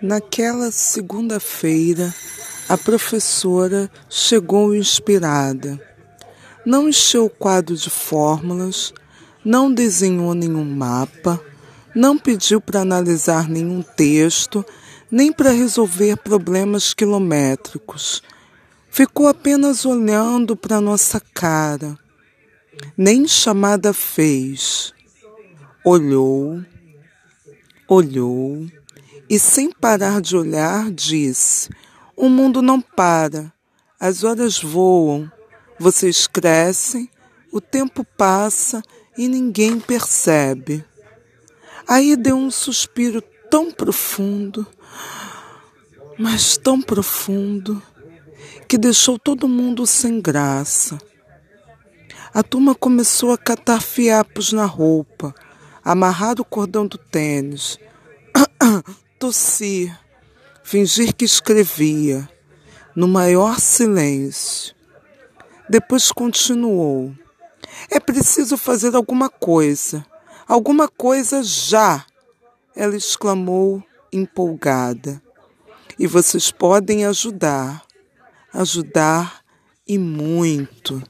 Naquela segunda-feira, a professora chegou inspirada. Não encheu o quadro de fórmulas, não desenhou nenhum mapa, não pediu para analisar nenhum texto, nem para resolver problemas quilométricos. Ficou apenas olhando para nossa cara. Nem chamada fez. Olhou, olhou e, sem parar de olhar, disse: O mundo não para, as horas voam, vocês crescem, o tempo passa e ninguém percebe. Aí deu um suspiro tão profundo, mas tão profundo, que deixou todo mundo sem graça. A turma começou a catar fiapos na roupa, amarrar o cordão do tênis, tossir, fingir que escrevia, no maior silêncio. Depois continuou. É preciso fazer alguma coisa, alguma coisa já, ela exclamou empolgada. E vocês podem ajudar, ajudar e muito.